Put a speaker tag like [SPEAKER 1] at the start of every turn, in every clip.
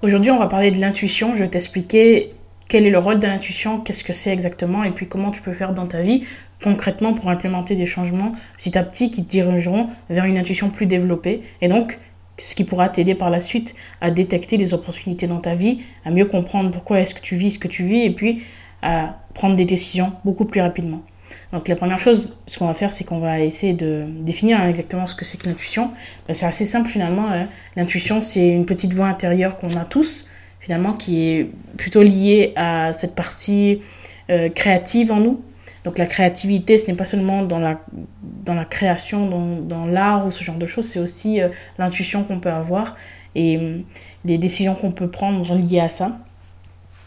[SPEAKER 1] Aujourd'hui, on va parler de l'intuition. Je vais t'expliquer quel est le rôle de l'intuition, qu'est-ce que c'est exactement, et puis comment tu peux faire dans ta vie concrètement pour implémenter des changements petit à petit qui te dirigeront vers une intuition plus développée. Et donc, ce qui pourra t'aider par la suite à détecter les opportunités dans ta vie, à mieux comprendre pourquoi est-ce que tu vis ce que tu vis, et puis à prendre des décisions beaucoup plus rapidement. Donc la première chose, ce qu'on va faire, c'est qu'on va essayer de définir exactement ce que c'est que l'intuition. Ben, c'est assez simple finalement. Hein. L'intuition, c'est une petite voix intérieure qu'on a tous, finalement, qui est plutôt liée à cette partie euh, créative en nous. Donc la créativité, ce n'est pas seulement dans la, dans la création, dans, dans l'art ou ce genre de choses, c'est aussi euh, l'intuition qu'on peut avoir et euh, les décisions qu'on peut prendre liées à ça.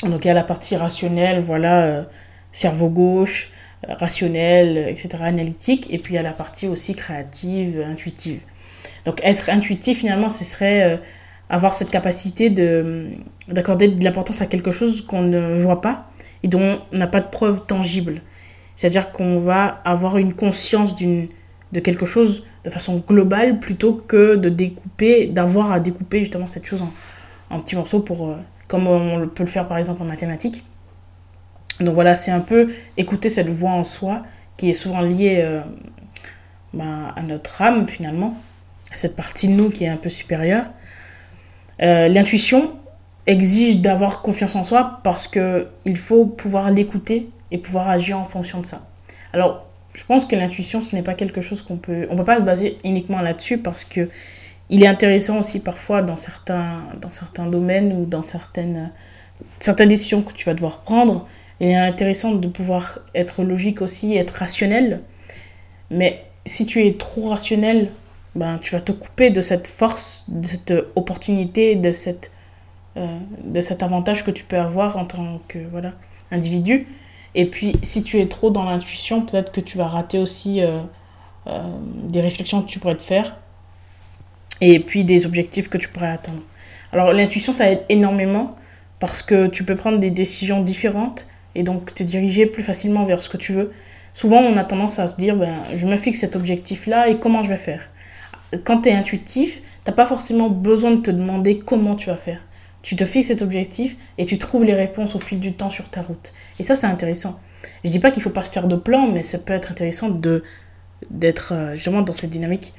[SPEAKER 1] Donc il y a la partie rationnelle, voilà, cerveau gauche, rationnel, etc., analytique, et puis il y a la partie aussi créative, intuitive. Donc être intuitif, finalement, ce serait euh, avoir cette capacité de, d'accorder de l'importance à quelque chose qu'on ne voit pas et dont on n'a pas de preuve tangible. C'est-à-dire qu'on va avoir une conscience d'une, de quelque chose de façon globale plutôt que de découper, d'avoir à découper justement cette chose en, en petits morceaux pour, euh, comme on peut le faire par exemple en mathématiques. Donc voilà, c'est un peu écouter cette voix en soi qui est souvent liée euh, ben, à notre âme finalement, à cette partie de nous qui est un peu supérieure. Euh, l'intuition exige d'avoir confiance en soi parce qu'il faut pouvoir l'écouter et pouvoir agir en fonction de ça. Alors, je pense que l'intuition, ce n'est pas quelque chose qu'on peut... On ne peut pas se baser uniquement là-dessus parce que il est intéressant aussi parfois dans certains, dans certains domaines ou dans certaines, certaines décisions que tu vas devoir prendre il est intéressant de pouvoir être logique aussi, être rationnel. Mais si tu es trop rationnel, ben, tu vas te couper de cette force, de cette opportunité, de, cette, euh, de cet avantage que tu peux avoir en tant que voilà. Et puis, si tu es trop dans l'intuition, peut-être que tu vas rater aussi euh, euh, des réflexions que tu pourrais te faire. Et puis des objectifs que tu pourrais atteindre. Alors, l'intuition, ça aide énormément parce que tu peux prendre des décisions différentes et donc te diriger plus facilement vers ce que tu veux. Souvent, on a tendance à se dire, ben, je me fixe cet objectif-là et comment je vais faire. Quand tu es intuitif, tu n'as pas forcément besoin de te demander comment tu vas faire. Tu te fixes cet objectif et tu trouves les réponses au fil du temps sur ta route. Et ça, c'est intéressant. Je dis pas qu'il faut pas se faire de plan, mais ça peut être intéressant d'être euh, justement dans cette dynamique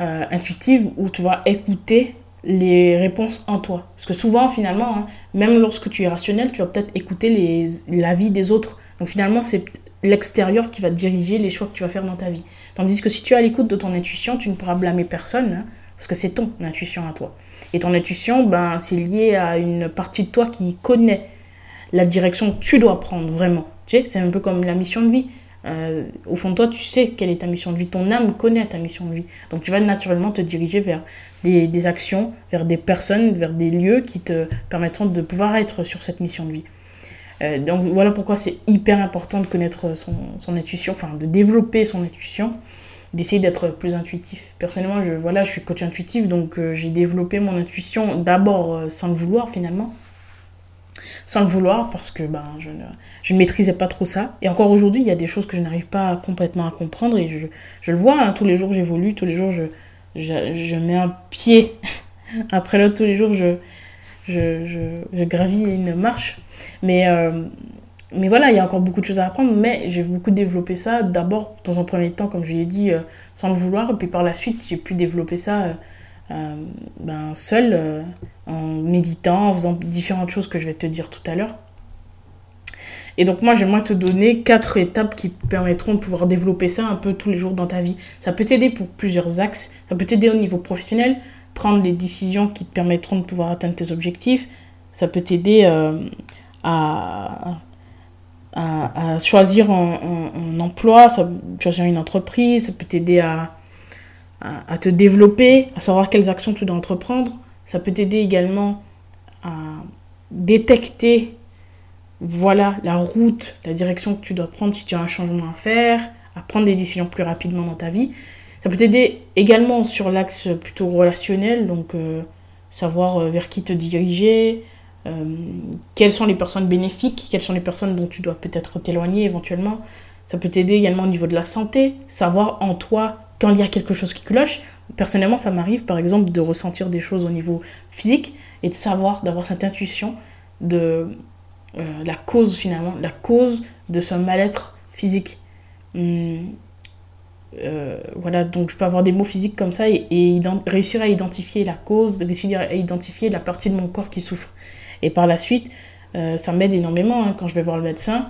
[SPEAKER 1] euh, intuitive où tu vas écouter les réponses en toi. Parce que souvent, finalement, hein, même lorsque tu es rationnel, tu vas peut-être écouter l'avis des autres. Donc finalement, c'est l'extérieur qui va diriger les choix que tu vas faire dans ta vie. Tandis que si tu es à l'écoute de ton intuition, tu ne pourras blâmer personne, hein, parce que c'est ton intuition à toi. Et ton intuition, ben, c'est lié à une partie de toi qui connaît la direction que tu dois prendre vraiment. Tu sais, c'est un peu comme la mission de vie. Euh, au fond de toi, tu sais quelle est ta mission de vie. Ton âme connaît ta mission de vie. Donc tu vas naturellement te diriger vers des, actions, vers des personnes, vers des lieux qui te permettront de pouvoir être sur cette mission de vie. Euh, donc voilà pourquoi c'est hyper important de connaître son, intuition, enfin de développer son intuition, d'essayer d'être plus intuitif. Personnellement, je, voilà, je suis coach intuitif, donc euh, j'ai développé mon intuition d'abord sans le vouloir finalement sans le vouloir parce que ben, je, ne, je ne maîtrisais pas trop ça. Et encore aujourd'hui, il y a des choses que je n'arrive pas complètement à comprendre et je, je le vois, hein, tous les jours j'évolue, tous les jours je, je, mets un pied après l'autre, tous les jours je, je, je, gravis une marche. Mais, euh, mais voilà, il y a encore beaucoup de choses à apprendre, mais j'ai beaucoup développé ça d'abord dans un premier temps, comme je l'ai dit, euh, sans le vouloir, et puis par la suite, j'ai pu développer ça. Euh, ben, seul, en méditant, en faisant différentes choses que je vais te dire tout à l'heure. Et donc moi, j'aimerais te donner quatre étapes qui permettront de pouvoir développer ça un peu tous les jours dans ta vie. Ça peut t'aider pour plusieurs axes. Ça peut t'aider au niveau professionnel, prendre les décisions qui te permettront de pouvoir atteindre tes objectifs. Ça peut t'aider euh, à, à, choisir un, emploi, ça, choisir une entreprise. Ça peut t'aider à, à, te développer, à savoir quelles actions tu dois entreprendre. Ça peut t'aider également à détecter voilà la route, la direction que tu dois prendre si tu as un changement à faire, à prendre des décisions plus rapidement dans ta vie. Ça peut t'aider également sur l'axe plutôt relationnel, donc euh, savoir euh, vers qui te diriger, euh, quelles sont les personnes bénéfiques, quelles sont les personnes dont tu dois peut-être t'éloigner éventuellement. Ça peut t'aider également au niveau de la santé, savoir en toi quand il y a quelque chose qui cloche. Personnellement, ça m'arrive par exemple de ressentir des choses au niveau physique et de savoir, d'avoir cette intuition de la cause finalement, la cause de ce mal-être physique. Hum, euh, voilà, donc je peux avoir des mots physiques comme ça et, réussir à identifier la cause, réussir à identifier la partie de mon corps qui souffre. Et par la suite, euh, ça m'aide énormément hein, quand je vais voir le médecin,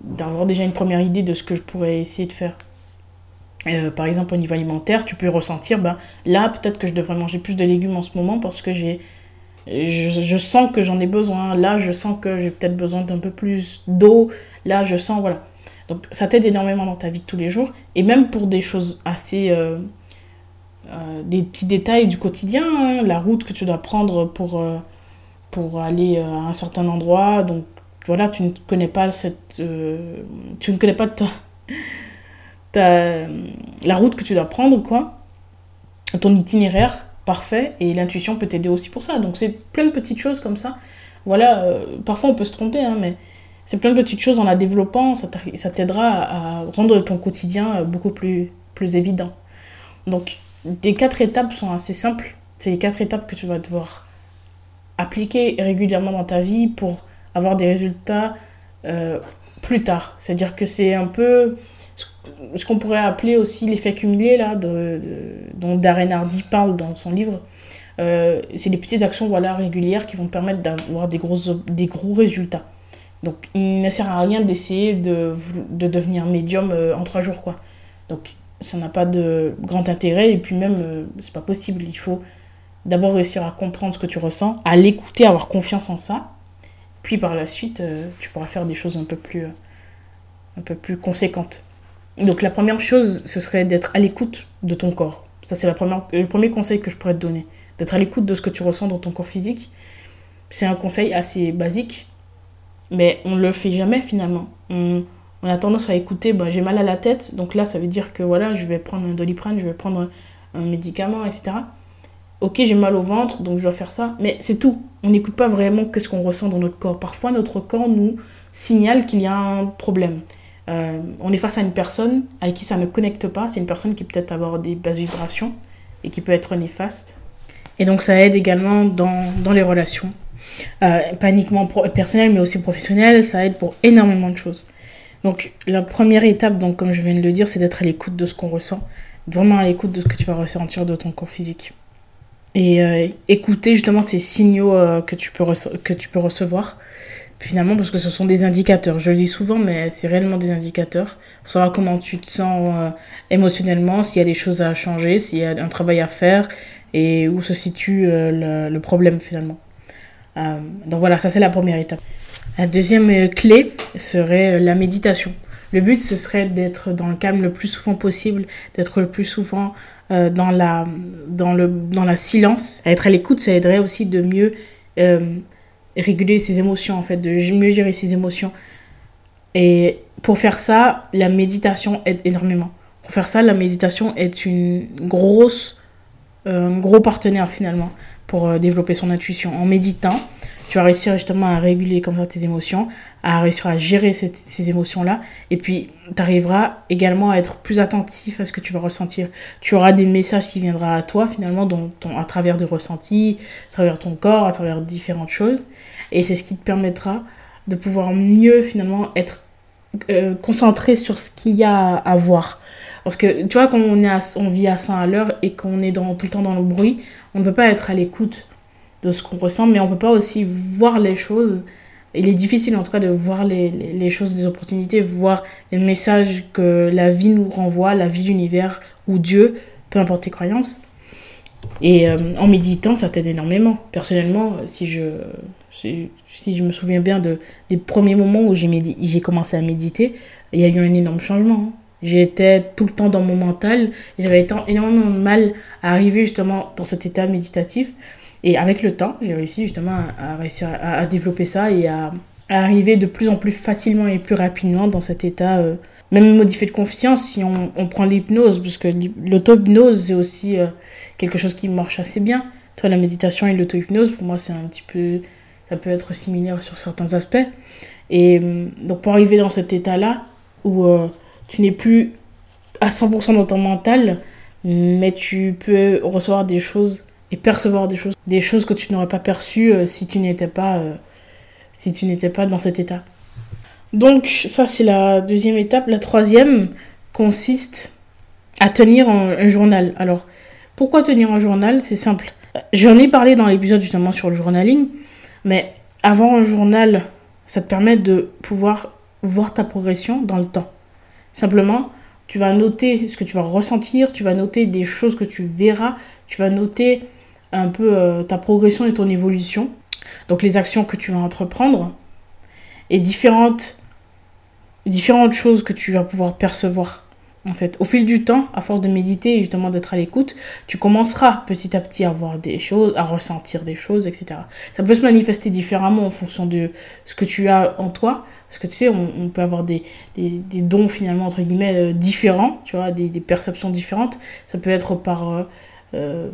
[SPEAKER 1] d'avoir déjà une première idée de ce que je pourrais essayer de faire. Euh, par exemple, au niveau alimentaire, tu peux ressentir, ben, là, peut-être que je devrais manger plus de légumes en ce moment parce que j'ai, je, sens que j'en ai besoin. Là, je sens que j'ai peut-être besoin d'un peu plus d'eau. Là, je sens, voilà. Donc ça t'aide énormément dans ta vie de tous les jours. Et même pour des choses assez... Euh, euh, des petits détails du quotidien, hein. la route que tu dois prendre pour, euh, pour aller à un certain endroit. Donc voilà, tu ne connais pas cette... tu ne connais pas ta, ta, la route que tu dois prendre, quoi. Ton itinéraire parfait. Et l'intuition peut t'aider aussi pour ça. Donc c'est plein de petites choses comme ça. Voilà, parfois on peut se tromper, hein, mais c'est plein de petites choses en la développant, ça t'aidera à rendre ton quotidien euh, beaucoup plus, plus évident. Donc, les quatre étapes sont assez simples. C'est les quatre étapes que tu vas devoir appliquer régulièrement dans ta vie pour avoir des résultats euh, plus tard. C'est-à-dire que c'est un peu ce qu'on pourrait appeler aussi l'effet cumulé, là, dont Darren Hardy parle dans son livre. Euh, c'est des petites actions voilà, régulières qui vont permettre d'avoir des gros, des gros résultats. Donc il ne sert à rien d'essayer de, de, devenir médium euh, en trois jours, quoi. Donc ça n'a pas de grand intérêt et puis même euh, c'est pas possible. Il faut d'abord réussir à comprendre ce que tu ressens, à l'écouter, avoir confiance en ça. Puis par la suite, euh, tu pourras faire des choses un peu plus, un peu plus conséquentes. Donc la première chose, ce serait d'être à l'écoute de ton corps. Ça c'est le premier conseil que je pourrais te donner. D'être à l'écoute de ce que tu ressens dans ton corps physique. C'est un conseil assez basique, mais on ne le fait jamais finalement. On, a tendance à écouter, ben, j'ai mal à la tête, donc là ça veut dire que voilà, je vais prendre un doliprane, je vais prendre un, médicament, etc. Ok, j'ai mal au ventre, donc je dois faire ça, mais c'est tout. On n'écoute pas vraiment ce qu'on ressent dans notre corps. Parfois, notre corps nous signale qu'il y a un problème. Euh, on est face à une personne avec qui ça ne connecte pas. C'est une personne qui peut être avoir des basses vibrations et qui peut être néfaste. Et donc ça aide également dans, dans les relations. Euh, pas uniquement personnel, mais aussi professionnel. Ça aide pour énormément de choses. Donc, la première étape, donc, comme je viens de le dire, c'est d'être à l'écoute de ce qu'on ressent. Vraiment à l'écoute de ce que tu vas ressentir de ton corps physique. Et euh, écouter justement ces signaux que, tu peux que tu peux recevoir. Finalement, parce que ce sont des indicateurs. Je le dis souvent, mais c'est réellement des indicateurs. Pour savoir comment tu te sens émotionnellement, s'il y a des choses à changer, s'il y a un travail à faire et où se situe le problème finalement. Euh, donc voilà, ça c'est la première étape. La deuxième euh, clé serait euh, la méditation. Le but, ce serait d'être dans le calme le plus souvent possible, d'être le plus souvent dans, la, dans, le, dans la silence. être à l'écoute, ça aiderait aussi de mieux réguler ses émotions, en fait, de mieux gérer ses émotions. Et pour faire ça, la méditation aide énormément. Pour faire ça, la méditation est une grosse, un gros partenaire finalement pour euh, développer son intuition. En méditant, tu vas réussir justement à réguler comme ça tes émotions, à réussir à gérer ces émotions-là. Et puis, tu arriveras également à être plus attentif à ce que tu vas ressentir. Tu auras des messages qui viendront à toi finalement à travers des ressentis, à travers ton corps, à travers différentes choses. Et c'est ce qui te permettra de pouvoir mieux finalement être euh, concentré sur ce qu'il y a à voir. Parce que tu vois, quand on, vit à 100 à l'heure et qu'on est tout le temps dans le bruit, on ne peut pas être à l'écoute de ce qu'on ressent, mais on ne peut pas aussi voir les choses. Il est difficile en tout cas de voir les, les, choses, les opportunités, voir les messages que la vie nous renvoie, la vie, l'univers ou Dieu, peu importe tes croyances. Et euh, en méditant, ça t'aide énormément. Personnellement, si je, si, je me souviens bien de, des premiers moments où j'ai commencé à méditer, il y a eu un énorme changement. Hein. J'étais tout le temps dans mon mental. J'avais énormément de mal à arriver justement dans cet état méditatif. Et avec le temps, j'ai réussi justement à, réussir à, développer ça et à, arriver de plus en plus facilement et plus rapidement dans cet état, euh, même modifié de confiance si on, on prend l'hypnose, parce que l'auto-hypnose, c'est aussi euh, quelque chose qui marche assez bien. Entre la méditation et l'auto-hypnose, pour moi, c'est un petit peu. Ça peut être similaire sur certains aspects. Et euh, donc, pour arriver dans cet état-là, où tu n'es plus à 100% dans ton mental, mais tu peux recevoir des choses et percevoir des choses, des choses que tu n'aurais pas perçues euh, si tu n'étais pas, euh, si tu n'étais pas dans cet état. Donc ça c'est la deuxième étape. La troisième consiste à tenir un, journal. Alors pourquoi tenir un journal? C'est simple. J'en ai parlé dans l'épisode justement sur le journaling, mais avoir un journal, ça te permet de pouvoir voir ta progression dans le temps. Simplement, tu vas noter ce que tu vas ressentir, tu vas noter des choses que tu verras, tu vas noter un peu euh, ta progression et ton évolution, donc les actions que tu vas entreprendre, et différentes, différentes choses que tu vas pouvoir percevoir. En fait, au fil du temps, à force de méditer et justement d'être à l'écoute, tu commenceras petit à petit à voir des choses, à ressentir des choses, etc. Ça peut se manifester différemment en fonction de ce que tu as en toi. Parce que tu sais, on, peut avoir des, des, dons finalement, entre guillemets, euh, différents, tu vois, des, des, perceptions différentes. Ça peut être par euh, euh,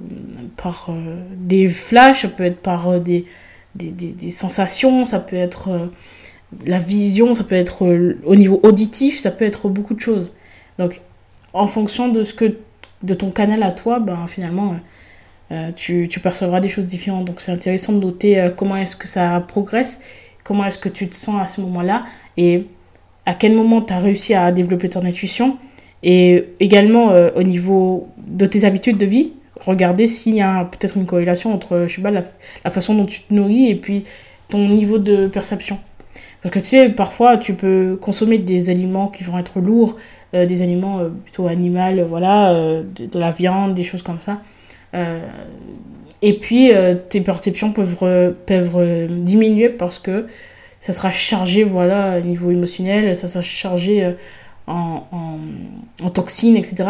[SPEAKER 1] par euh, des flashs, ça peut être par euh, des, des, des, sensations, ça peut être la vision, ça peut être au niveau auditif, ça peut être beaucoup de choses. Donc, en fonction de ce que de ton canal à toi, ben finalement, tu, tu, percevras des choses différentes. Donc, c'est intéressant de noter comment est-ce que ça progresse, comment est-ce que tu te sens à ce moment-là, et à quel moment tu as réussi à développer ton intuition, et également au niveau de tes habitudes de vie, regarder s'il y a peut-être une corrélation entre, je sais pas, la, façon dont tu te nourris et puis ton niveau de perception. Parce que tu sais, parfois, tu peux consommer des aliments qui vont être lourds, euh, des aliments euh, plutôt animaux, voilà, euh, de, la viande, des choses comme ça. et puis, tes perceptions peuvent, peuvent diminuer parce que ça sera chargé, voilà, au niveau émotionnel, ça sera chargé en, en, en toxines, etc.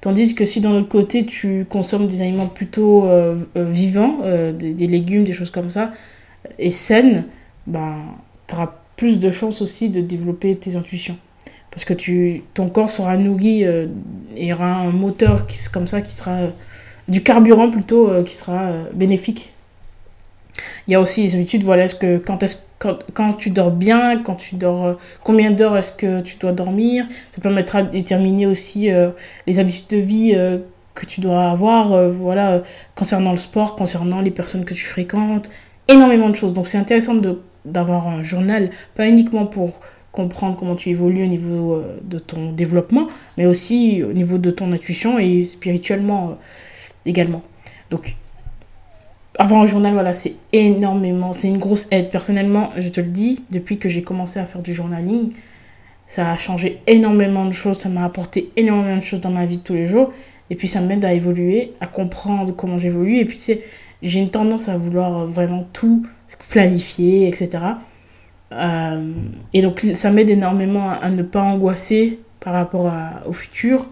[SPEAKER 1] Tandis que si dans l'autre côté, tu consommes des aliments plutôt euh, euh, vivants, euh, des, légumes, des choses comme ça, et saines, ben, tu auras plus de chances aussi de développer tes intuitions. Parce que tu, ton corps sera nourri et il y aura un moteur qui, comme ça qui sera du carburant plutôt qui sera bénéfique il y a aussi les habitudes, voilà, est-ce que quand, est quand, quand, tu dors bien, quand tu dors, euh, combien d'heures est-ce que tu dois dormir? Ça permettra de déterminer aussi euh, les habitudes de vie euh, que tu dois avoir, voilà, concernant le sport, concernant les personnes que tu fréquentes, énormément de choses. Donc c'est intéressant d'avoir un journal, pas uniquement pour comprendre comment tu évolues au niveau de ton développement, mais aussi au niveau de ton intuition et spirituellement également. Donc avoir un journal, voilà, c'est énormément, c'est une grosse aide. Personnellement, je te le dis, depuis que j'ai commencé à faire du journaling, ça a changé énormément de choses, ça m'a apporté énormément de choses dans ma vie de tous les jours. Et puis ça m'aide à évoluer, à comprendre comment j'évolue. Et puis tu sais, j'ai une tendance à vouloir vraiment tout planifier, etc. Euh, et donc ça m'aide énormément à, ne pas angoisser par rapport au futur.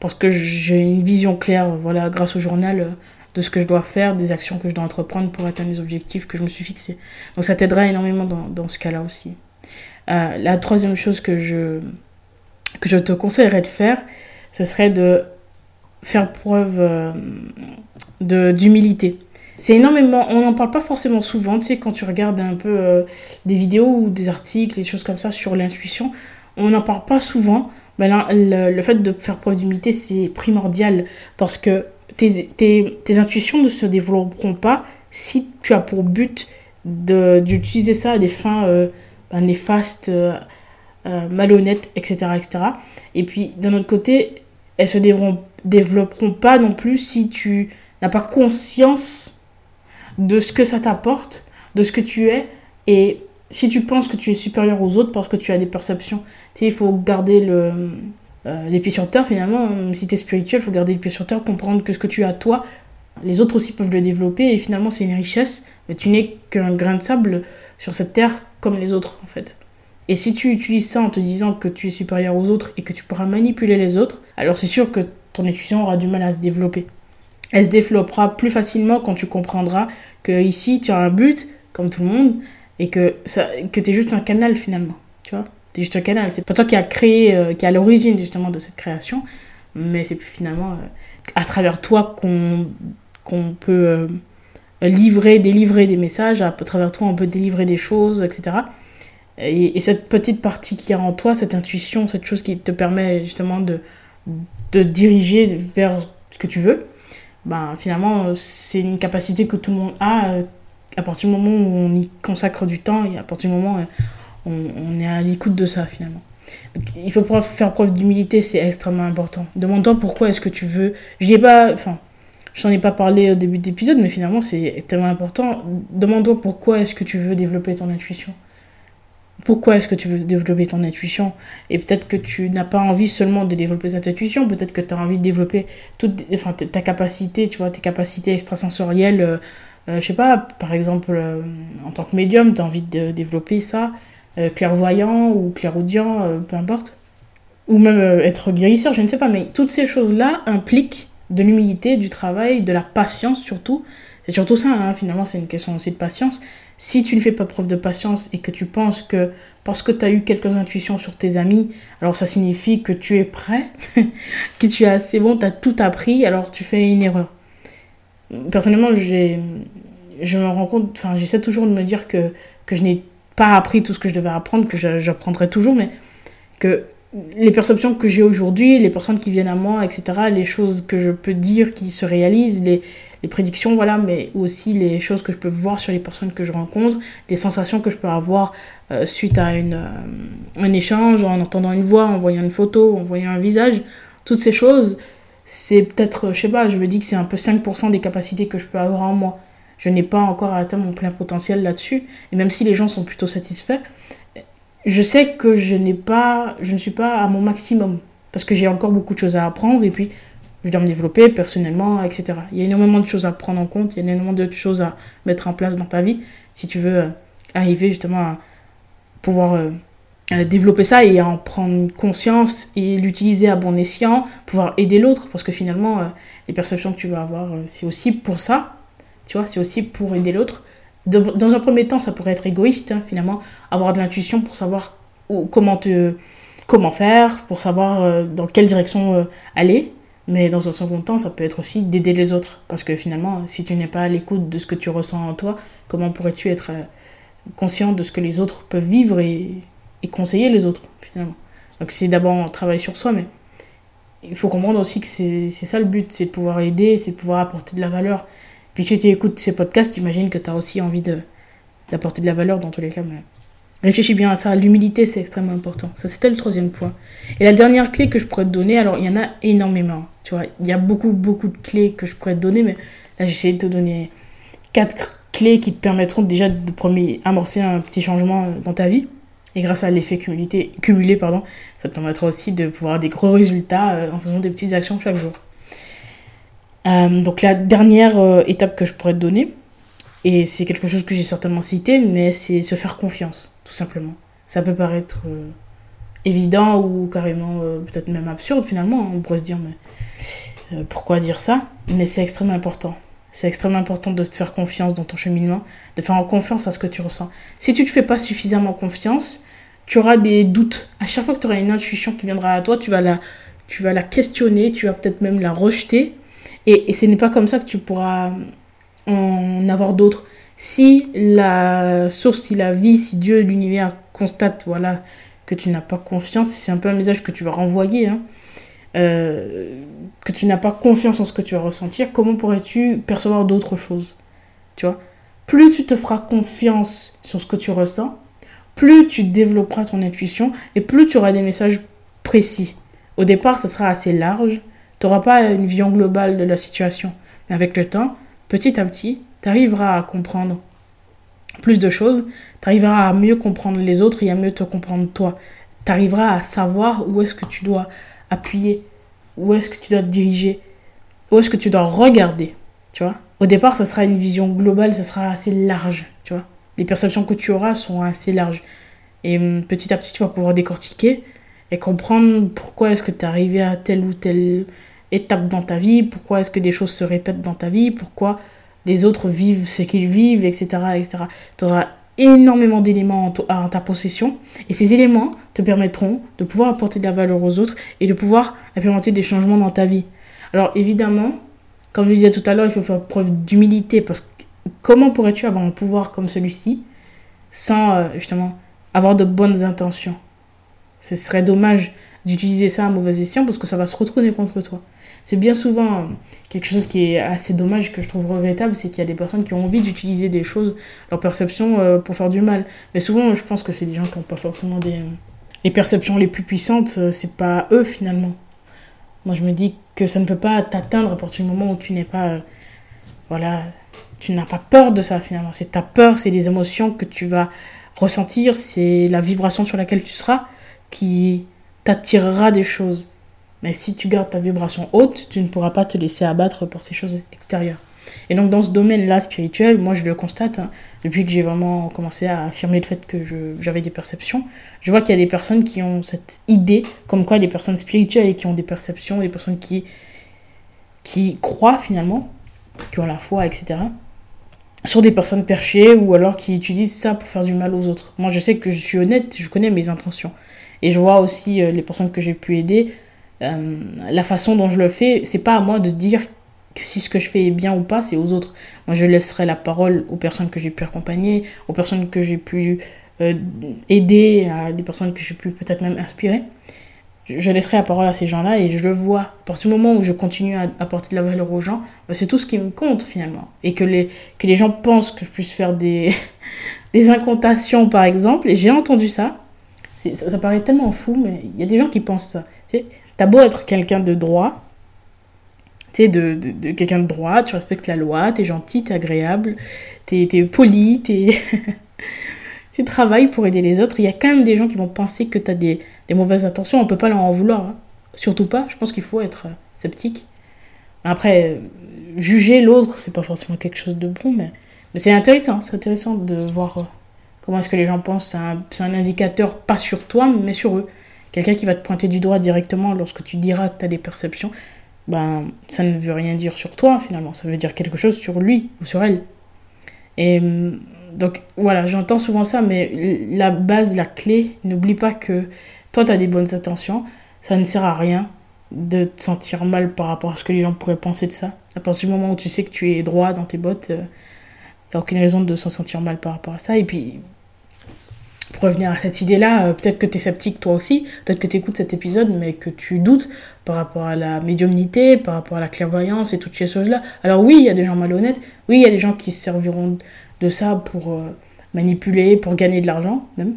[SPEAKER 1] Parce que j'ai une vision claire, voilà, grâce au journal de ce que je dois faire, des actions que je dois entreprendre pour atteindre les objectifs que je me suis fixés. Donc ça t'aidera énormément dans, dans ce cas-là aussi. Euh, la troisième chose que je, que je te conseillerais de faire, ce serait de faire preuve euh, d'humilité. C'est énormément, on n'en parle pas forcément souvent, tu sais, quand tu regardes un peu euh, des vidéos ou des articles, des choses comme ça sur l'intuition, on n'en parle pas souvent. Mais là, le, le fait de faire preuve d'humilité, c'est primordial parce que tes, intuitions ne se développeront pas si tu as pour but d'utiliser ça à des fins euh, néfastes, euh, euh, malhonnêtes, etc., etc. Et puis, d'un autre côté, elles se développeront, pas non plus si tu n'as pas conscience de ce que ça t'apporte, de ce que tu es, et si tu penses que tu es supérieur aux autres parce que tu as des perceptions. Tu il faut garder le euh, les pieds sur terre, finalement, si tu es spirituel, faut garder les pieds sur terre, comprendre que ce que tu as toi, les autres aussi peuvent le développer, et finalement c'est une richesse, mais tu n'es qu'un grain de sable sur cette terre comme les autres, en fait. Et si tu utilises ça en te disant que tu es supérieur aux autres et que tu pourras manipuler les autres, alors c'est sûr que ton intuition aura du mal à se développer. elle se développera plus facilement quand tu comprendras que ici tu as un but, comme tout le monde, et que, ça, que tu es juste un canal finalement. Tu vois Un canal. C'est pas toi qui a créé, euh, qui est à l'origine justement de cette création, mais c'est finalement euh, à travers toi qu'on qu'on peut euh, livrer, délivrer des messages, à travers toi on peut délivrer des choses, etc. Et, et, cette petite partie qui est en toi, cette intuition, cette chose qui te permet justement de, de diriger vers ce que tu veux, ben, finalement, c'est une capacité que tout le monde a à partir du moment où on y consacre du temps et à partir du moment on, est à l'écoute de ça finalement. il faut faire preuve d'humilité, c'est extrêmement important. Demande-toi pourquoi est-ce que tu veux. Je ai pas, enfin, je n'en ai pas parlé au début de l'épisode, mais finalement c'est tellement important. Demande-toi pourquoi est-ce que tu veux développer ton intuition. Pourquoi est-ce que tu veux développer ton intuition? Et peut-être que tu n'as pas envie seulement de développer cette intuition, peut-être que tu as envie de développer toute, enfin, ta capacité, tu vois, tes capacités extrasensorielles. Euh, euh, je sais pas, par exemple, euh, en tant que médium, tu as envie de développer ça, clairvoyant ou clairaudient, peu importe. Ou même être guérisseur, je ne sais pas, mais toutes ces choses-là impliquent de l'humilité, du travail, de la patience surtout. C'est surtout ça, hein, finalement, c'est une question aussi de patience. Si tu ne fais pas preuve de patience et que tu penses que parce que tu as eu quelques intuitions sur tes amis, alors ça signifie que tu es prêt, que tu es assez bon, tu as tout appris, alors tu fais une erreur personnellement, je me rends compte, enfin, j'essaie toujours de me dire que, que je n'ai pas appris tout ce que je devais apprendre, que j'apprendrai toujours, mais que les perceptions que j'ai aujourd'hui, les personnes qui viennent à moi, etc., les choses que je peux dire qui se réalisent, les, les prédictions, voilà, mais aussi les choses que je peux voir sur les personnes que je rencontre, les sensations que je peux avoir euh, suite à une, euh, un échange, en entendant une voix, en voyant une photo, en voyant un visage, toutes ces choses, c'est peut-être, je sais pas, je me dis que c'est un peu 5% des capacités que je peux avoir en moi. Je n'ai pas encore atteint mon plein potentiel là-dessus. Et même si les gens sont plutôt satisfaits, je sais que je n'ai pas, je ne suis pas à mon maximum. Parce que j'ai encore beaucoup de choses à apprendre et puis je dois me développer personnellement, etc. Il y a énormément de choses à prendre en compte, il y a énormément de choses à mettre en place dans ta vie si tu veux euh, arriver justement à pouvoir euh, développer ça et en prendre conscience et l'utiliser à bon escient, pouvoir aider l'autre, parce que finalement, euh, les perceptions que tu vas avoir, euh, c'est aussi pour ça, tu vois, c'est aussi pour aider l'autre. Dans un premier temps, ça pourrait être égoïste, hein, finalement, avoir de l'intuition pour savoir comment, te, comment faire, pour savoir euh, dans quelle direction aller. Mais dans un second temps, ça peut être aussi d'aider les autres. Parce que finalement, si tu n'es pas à l'écoute de ce que tu ressens en toi, comment pourrais-tu être conscient de ce que les autres peuvent vivre et conseiller les autres, finalement? Donc c'est d'abord un travail sur soi, mais il faut comprendre aussi que c'est ça le but, c'est de pouvoir aider, c'est de pouvoir apporter de la valeur. Puis si tu écoutes ces podcasts, imagine que tu as aussi envie d'apporter de, la valeur dans tous les cas. Mais réfléchis bien à ça, l'humilité c'est extrêmement important. Ça c'était le troisième point. Et la dernière clé que je pourrais te donner, alors il y en a énormément, tu vois, il y a beaucoup beaucoup de clés que je pourrais te donner, mais là j'essaie de te donner quatre clés qui te permettront déjà de premier amorcer un petit changement dans ta vie. Et grâce à l'effet cumulé, cumulé pardon, ça te permettra aussi de pouvoir des gros résultats euh, en faisant des petites actions chaque jour. Euh, donc la dernière euh, étape que je pourrais te donner, et c'est quelque chose que j'ai certainement cité, mais c'est se faire confiance, tout simplement. Ça peut paraître évident ou carrément peut-être même absurde finalement, on pourrait se dire mais pourquoi dire ça? Mais c'est extrêmement important. C'est extrêmement important de te faire confiance dans ton cheminement, de faire confiance à ce que tu ressens. Si tu ne te fais pas suffisamment confiance, tu auras des doutes. À chaque fois que tu auras une intuition qui viendra à toi, tu vas la, tu vas la questionner, tu vas peut-être même la rejeter. Et, ce n'est pas comme ça que tu pourras en avoir d'autres. Si la source, si la vie, si Dieu, l'univers constate voilà, que tu n'as pas confiance, c'est un peu un message que tu vas renvoyer. Hein. Euh, que tu n'as pas confiance en ce que tu vas ressentir, comment pourrais-tu percevoir d'autres choses Tu vois? Plus tu te feras confiance sur ce que tu ressens, plus tu développeras ton intuition et plus tu auras des messages précis. Au départ, ça sera assez large, tu n'auras pas une vision globale de la situation. Mais avec le temps, petit à petit, tu arriveras à comprendre plus de choses, tu arriveras à mieux comprendre les autres et à mieux te comprendre toi. Tu arriveras à savoir où est-ce que tu dois appuyer Où est-ce que tu dois te diriger Où est-ce que tu dois regarder Tu vois Au départ, ça sera une vision globale, ça sera assez large, tu vois Les perceptions que tu auras sont assez larges. Et hum, petit à petit, tu vas pouvoir décortiquer et comprendre pourquoi est-ce que tu es arrivé à telle ou telle étapes dans ta vie, pourquoi est-ce que des choses se répètent dans ta vie, pourquoi les autres vivent ce qu'ils vivent, etc. etc. Tu auras énormément d'éléments en, ta possession et ces éléments te permettront de pouvoir apporter de la valeur aux autres et de pouvoir implémenter des changements dans ta vie. Alors évidemment, comme je disais tout à l'heure, il faut faire preuve d'humilité parce que comment pourrais-tu avoir un pouvoir comme celui-ci sans euh, justement avoir de bonnes intentions? Ce serait dommage d'utiliser ça à mauvais escient parce que ça va se retourner contre toi. C'est bien souvent quelque chose qui est assez dommage que je trouve regrettable, c'est qu'il y a des personnes qui ont envie d'utiliser des choses, leur perception, euh, pour faire du mal. Mais souvent, je pense que c'est des gens qui n'ont pas forcément des... Les perceptions les plus puissantes, euh, c'est pas eux finalement. Moi, je me dis que ça ne peut pas t'atteindre à partir du moment où tu n'es pas... voilà, tu n'as pas peur de ça finalement. C'est ta peur, c'est les émotions que tu vas ressentir, c'est la vibration sur laquelle tu seras qui t'attirera des choses. Mais si tu gardes ta vibration haute, tu ne pourras pas te laisser abattre par ces choses extérieures. Et donc dans ce domaine-là spirituel, moi je le constate, hein, depuis que j'ai vraiment commencé à affirmer le fait que j'avais des perceptions, je vois qu'il y a des personnes qui ont cette idée, comme quoi des personnes spirituelles et qui ont des perceptions, des personnes qui, qui croient finalement, qui ont la foi, etc., sur des personnes perchées ou alors qui utilisent ça pour faire du mal aux autres. Moi je sais que je suis honnête, je connais mes intentions. Et je vois aussi euh, les personnes que j'ai pu aider, euh, la façon dont je le fais, c'est pas à moi de dire si ce que je fais est bien ou pas, c'est aux autres. Moi, je laisserai la parole aux personnes que j'ai pu accompagner, aux personnes que j'ai pu euh, aider, à des personnes que j'ai pu peut-être même inspirer. Je laisserai la parole à ces gens-là et je le vois. À partir du moment où je continue à apporter de la valeur aux gens, bah, c'est tout ce qui me compte finalement. Et que les, que les gens pensent que je puisse faire des, des incantations par exemple, et j'ai entendu ça. Ça, paraît tellement fou, mais il y a des gens qui pensent ça. T'as beau être quelqu'un de droit, tu de, de, quelqu'un de droit, tu respectes la loi, t'es gentil, t'es agréable, t'es es poli, t'es... tu travailles pour aider les autres. Il y a quand même des gens qui vont penser que t'as des, des mauvaises intentions, on peut pas leur en vouloir. Hein. Surtout pas, je pense qu'il faut être sceptique. Après, juger l'autre, c'est pas forcément quelque chose de bon, mais, mais c'est intéressant, c'est intéressant de voir euh, comment est-ce que les gens pensent. C'est un, un indicateur pas sur toi, mais sur eux. Quelqu'un qui va te pointer du doigt directement lorsque tu diras que tu as des perceptions, ben, ça ne veut rien dire sur toi finalement, ça veut dire quelque chose sur lui ou sur elle. Et mm, donc voilà, j'entends souvent ça, mais la base, la clé, n'oublie pas que toi, tu as des bonnes intentions, ça ne sert à rien de te sentir mal par rapport à ce que les gens pourraient penser de ça. À partir du moment où tu sais que tu es droit dans tes bottes, il n'y a aucune raison de s'en sentir mal par rapport à ça. Et puis, pour revenir à cette idée-là, euh, peut-être que tu es sceptique toi aussi, peut-être que tu écoutes cet épisode, mais que tu doutes par rapport à la médiumnité, par rapport à la clairvoyance et toutes ces choses-là. Alors oui, il y a des gens malhonnêtes, oui, il y a des gens qui se serviront de ça pour euh, manipuler, pour gagner de l'argent même.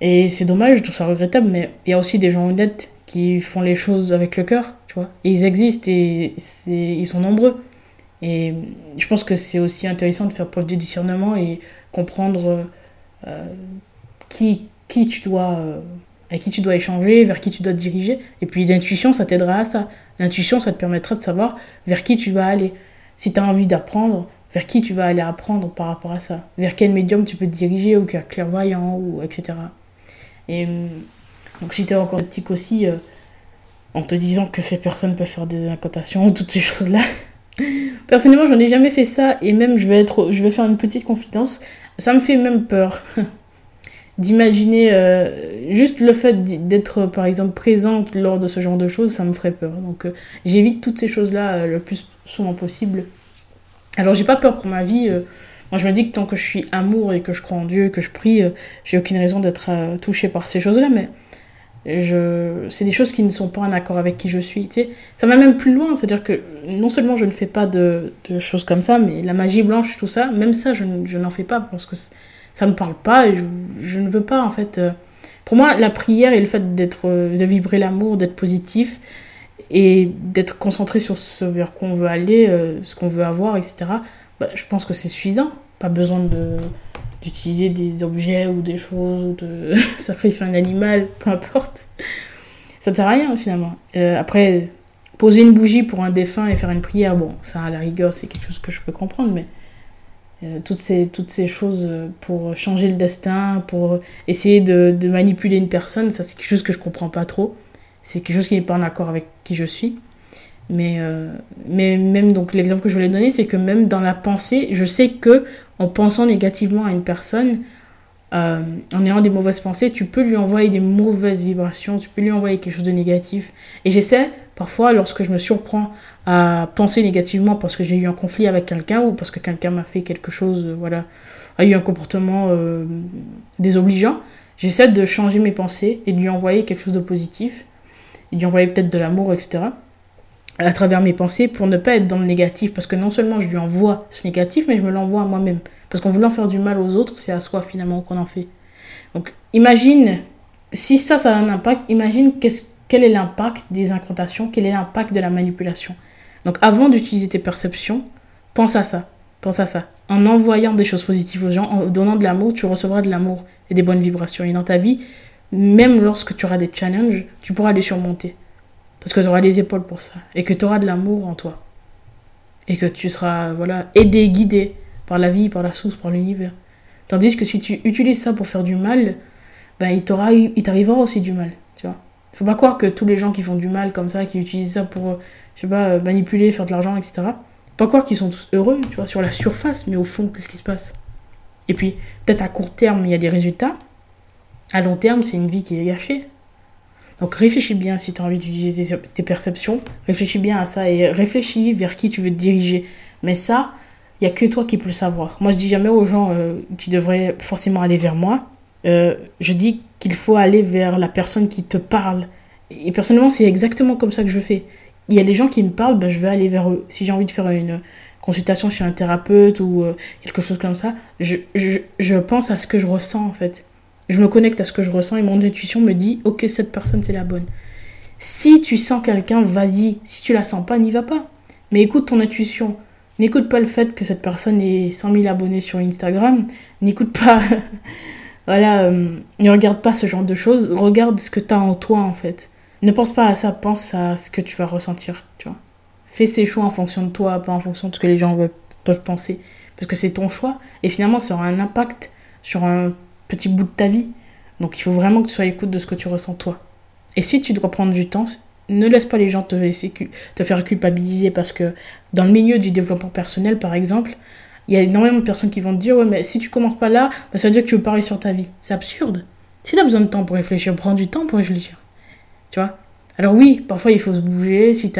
[SPEAKER 1] Et c'est dommage, je trouve ça regrettable, mais il y a aussi des gens honnêtes qui font les choses avec le cœur, tu vois. Et ils existent et ils sont nombreux. Et je pense que c'est aussi intéressant de faire preuve de discernement et comprendre euh, qui, qui tu dois, euh, avec qui tu dois échanger, vers qui tu dois te diriger. Et puis l'intuition, ça t'aidera à ça. L'intuition, ça te permettra de savoir vers qui tu vas aller. Si tu as envie d'apprendre, vers qui tu vas aller apprendre par rapport à ça. Vers quel médium tu peux te diriger, ou clairvoyant, ou etc. Et hum, donc si tu es encore sceptique aussi, euh, en te disant que ces personnes peuvent faire des incantations, toutes ces choses-là. Personnellement, j'en ai jamais fait ça, et même je vais, être, je vais faire une petite confidence, ça me fait même peur. d'imaginer euh, juste le fait d'être par exemple présente lors de ce genre de choses, ça me ferait peur. Donc euh, j'évite toutes ces choses-là euh, le plus souvent possible. Alors j'ai pas peur pour ma vie. moi je me dis que tant que je suis amour et que je crois en Dieu, que je prie, j'ai aucune raison d'être touchée par ces choses-là. Mais je... c'est des choses qui ne sont pas en accord avec qui je suis. Tu sais. Ça va même plus loin, c'est-à-dire que non seulement je ne fais pas de, de, choses comme ça, mais la magie blanche, tout ça, même ça je, je n'en fais pas parce que ça me parle pas et je, ne veux pas en fait. Euh. Pour moi, la prière et le fait d'être, euh, de vibrer l'amour, d'être positif et d'être concentré sur ce vers quoi on veut aller, euh, ce qu'on veut avoir, etc. Bah, je pense que c'est suffisant. Pas besoin d'utiliser des objets ou des choses ou de sacrifier un animal, peu importe. Ça ne sert à rien finalement. après, poser une bougie pour un défunt et faire une prière, bon, ça à la rigueur, c'est quelque chose que je peux comprendre, mais euh, toutes, ces, toutes ces choses euh, pour changer le destin, pour essayer de, de manipuler une personne, ça c'est quelque chose que je comprends pas trop. C'est quelque chose qui n'est pas en accord avec qui je suis. Mais, euh, mais même, donc l'exemple que je voulais donner, c'est que même dans la pensée, je sais que en pensant négativement à une personne, euh, en ayant des mauvaises pensées, tu peux lui envoyer des mauvaises vibrations, tu peux lui envoyer quelque chose de négatif. Et j'essaie, parfois, lorsque je me surprends à penser négativement parce que j'ai eu un conflit avec quelqu'un ou parce que quelqu'un m'a fait quelque chose, euh, voilà, a eu un comportement euh, désobligeant, j'essaie de changer mes pensées et de lui envoyer quelque chose de positif, et de lui envoyer peut-être de l'amour, etc à travers mes pensées pour ne pas être dans le négatif. Parce que non seulement je lui envoie ce négatif, mais je me l'envoie à moi-même. Parce qu'en voulant faire du mal aux autres, c'est à soi finalement qu'on en fait. Donc imagine, si ça, ça a un impact, imagine quel est l'impact des incantations, quel est l'impact de la manipulation. Donc avant d'utiliser tes perceptions, pense à ça. Pense à ça. En envoyant des choses positives aux gens, en donnant de l'amour, tu recevras de l'amour et des bonnes vibrations. Et dans ta vie, même lorsque tu auras des challenges, tu pourras les surmonter. Parce que tu auras les épaules pour ça. Et que tu auras de l'amour en toi. Et que tu seras voilà, aidé, guidé par la vie, par la source, par l'univers. Tandis que si tu utilises ça pour faire du mal, ben il t'arrivera aussi du mal, tu vois. Faut pas croire que tous les gens qui font du mal comme ça, qui utilisent ça pour, je sais pas, manipuler, faire de l'argent, etc. Pas croire qu'ils sont tous heureux, tu vois, sur la surface, mais au fond, qu'est-ce qui se passe? Et puis, peut-être à court terme, il y a des résultats. À long terme, c'est une vie qui est gâchée. Donc réfléchis bien si tu as envie d'utiliser tes perceptions, réfléchis bien à ça et réfléchis vers qui tu veux te diriger. Mais ça, il n'y a que toi qui peux le savoir. Moi, je dis jamais aux gens euh, qui devraient forcément aller vers moi. Euh, je dis qu'il faut aller vers la personne qui te parle. Et personnellement, c'est exactement comme ça que je fais. Il y a des gens qui me parlent, ben, je vais aller vers eux. Si j'ai envie de faire une consultation chez un thérapeute ou euh, quelque chose comme ça, je, je, je, pense à ce que je ressens en fait. Je me connecte à ce que je ressens et mon intuition me dit, ok, cette personne, c'est la bonne. Si tu sens quelqu'un, vas-y. Si tu la sens pas, n'y va pas. Mais écoute ton intuition. N'écoute pas le fait que cette personne ait 100 000 abonnés sur Instagram. N'écoute pas. voilà, euh, ne regarde pas ce genre de choses. Regarde ce que tu as en toi, en fait. Ne pense pas à ça, pense à ce que tu vas ressentir, tu vois. Fais tes choix en fonction de toi, pas en fonction de ce que les gens peuvent penser. Parce que c'est ton choix. Et finalement, ça aura un impact sur un petit bout de ta vie. Donc il faut vraiment que tu sois à l'écoute de ce que tu ressens toi. Et si tu dois prendre du temps, ne laisse pas les gens te, faire culpabiliser parce que dans le milieu du développement personnel, par exemple, il y a énormément de personnes qui vont te dire Ouais, mais si tu commences pas là, bah, ça veut dire que tu veux pas sur ta vie. C'est absurde. Si tu as besoin de temps pour réfléchir, prends du temps pour réfléchir. Tu vois? Alors, oui, parfois il faut se bouger. Si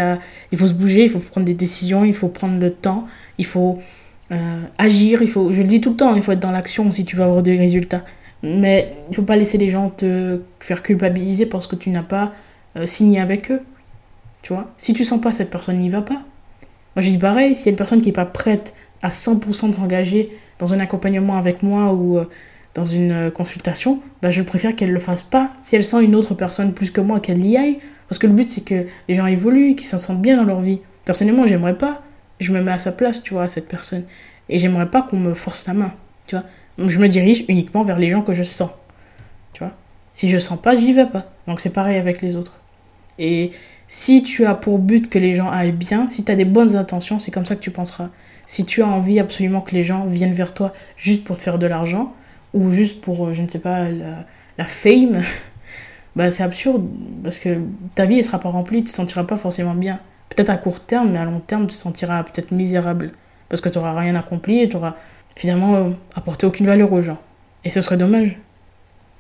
[SPEAKER 1] il faut se bouger, il faut prendre des décisions, il faut prendre le temps, il faut euh, agir. Il faut, je le dis tout le temps, il faut être dans l'action si tu veux avoir des résultats. Mais il faut pas laisser les gens te faire culpabiliser parce que tu n'as pas euh, signer avec eux. Tu vois? Si tu sens pas cette personne n'y va pas. Moi, je dis pareil, s'il y a une personne qui n'est pas prête à 100% de s'engager dans un accompagnement avec moi ou euh, dans une euh, consultation, bah, je préfère qu'elle ne le fasse pas si elle sent une autre personne plus que moi, qu'elle y aille. Parce que le but, c'est que les gens évoluent, qu'ils s'en sentent bien dans leur vie. Personnellement, j'aimerais pas. Je me mets à sa place, tu vois, à cette personne. Et j'aimerais pas qu'on me force la main, tu vois. Je me dirige uniquement vers les gens que je sens, tu vois. Si je sens pas, j'y vais pas. Donc, c'est pareil avec les autres. Et si tu as pour but que les gens aillent bien, si tu as des bonnes intentions, c'est comme ça que tu penseras. Si tu as envie absolument que les gens viennent vers toi juste pour te faire de l'argent, ou juste pour, euh, je ne sais pas, la, fame, bah c'est absurde, parce que ta vie ne sera pas remplie, tu ne te sentiras pas forcément bien. Peut-être à court terme, mais à long terme, tu te sentiras peut-être misérable, parce que tu n'auras rien accompli et tu n'auras finalement euh, apporté aucune valeur aux gens. Et ce serait dommage.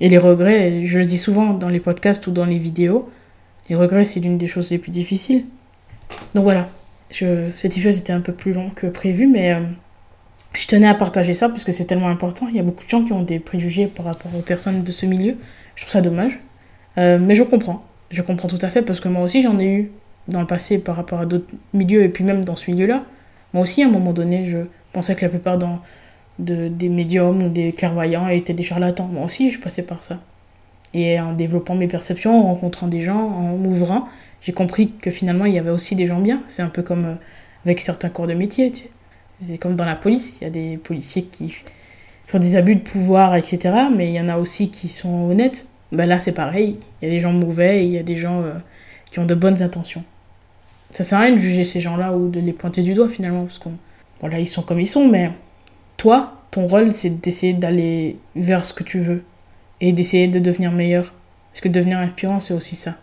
[SPEAKER 1] Et les regrets, je le dis souvent dans les podcasts ou dans les vidéos, les regrets, c'est l'une des choses les plus difficiles. Donc voilà, je, cet épisode était un peu plus long que prévu, mais euh, je tenais à partager ça parce que c'est tellement important. Il y a beaucoup de gens qui ont des préjugés par rapport aux personnes de ce milieu. Je trouve ça dommage. Euh, mais je comprends. Je comprends tout à fait parce que moi aussi j'en ai eu dans le passé par rapport à d'autres milieux et puis même dans ce milieu-là. Moi aussi, à un moment donné, je pensais que la plupart des médiums ou des clairvoyants étaient des charlatans. Moi aussi, je passais par ça. Et en développant mes perceptions, en rencontrant des gens, en m'ouvrant, j'ai compris que finalement il y avait aussi des gens bien. C'est un peu comme euh, avec certains corps de métier. Tu. C'est comme dans la police, il y a des policiers qui font des abus de pouvoir, etc. Mais il y en a aussi qui sont honnêtes. Ben là c'est pareil, il y a des gens mauvais et il y a des gens euh, qui ont de bonnes intentions. Ça sert à rien de juger ces gens-là ou de les pointer du doigt finalement, parce qu'on. Voilà, ils sont comme ils sont, mais toi, ton rôle c'est d'essayer d'aller vers ce que tu veux et d'essayer de devenir meilleur. Parce que devenir inspirant, c'est aussi ça.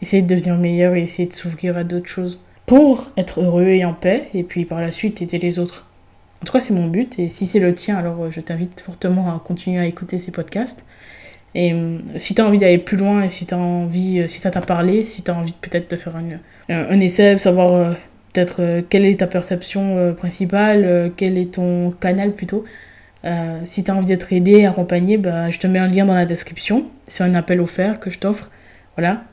[SPEAKER 1] Essayer de devenir meilleur et essayer de s'ouvrir à d'autres choses. pour être heureux et en paix, et puis par la suite aider les autres. En tout cas, c'est mon but, et si c'est le tien, alors euh, je t'invite fortement à continuer à écouter ces podcasts. Et euh, si tu as envie d'aller plus loin, et si as envie, euh, si ça t'a parlé, si tu as envie peut-être de faire un essai, savoir peut-être quelle est ta perception principale, quel est ton canal plutôt, si tu as envie d'être aidé, accompagné, bah, je te mets un lien dans la description. C'est un appel offert que je t'offre. Voilà.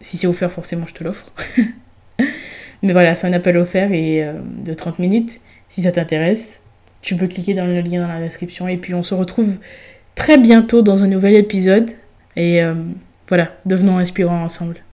[SPEAKER 1] Si c'est offert, forcément, je te l'offre. Mais voilà, c'est un appel offert et de 30 minutes. Si ça t'intéresse, tu peux cliquer dans le lien dans la description. Et puis on se retrouve très bientôt dans un nouvel épisode. Et euh, voilà, devenons inspirants ensemble.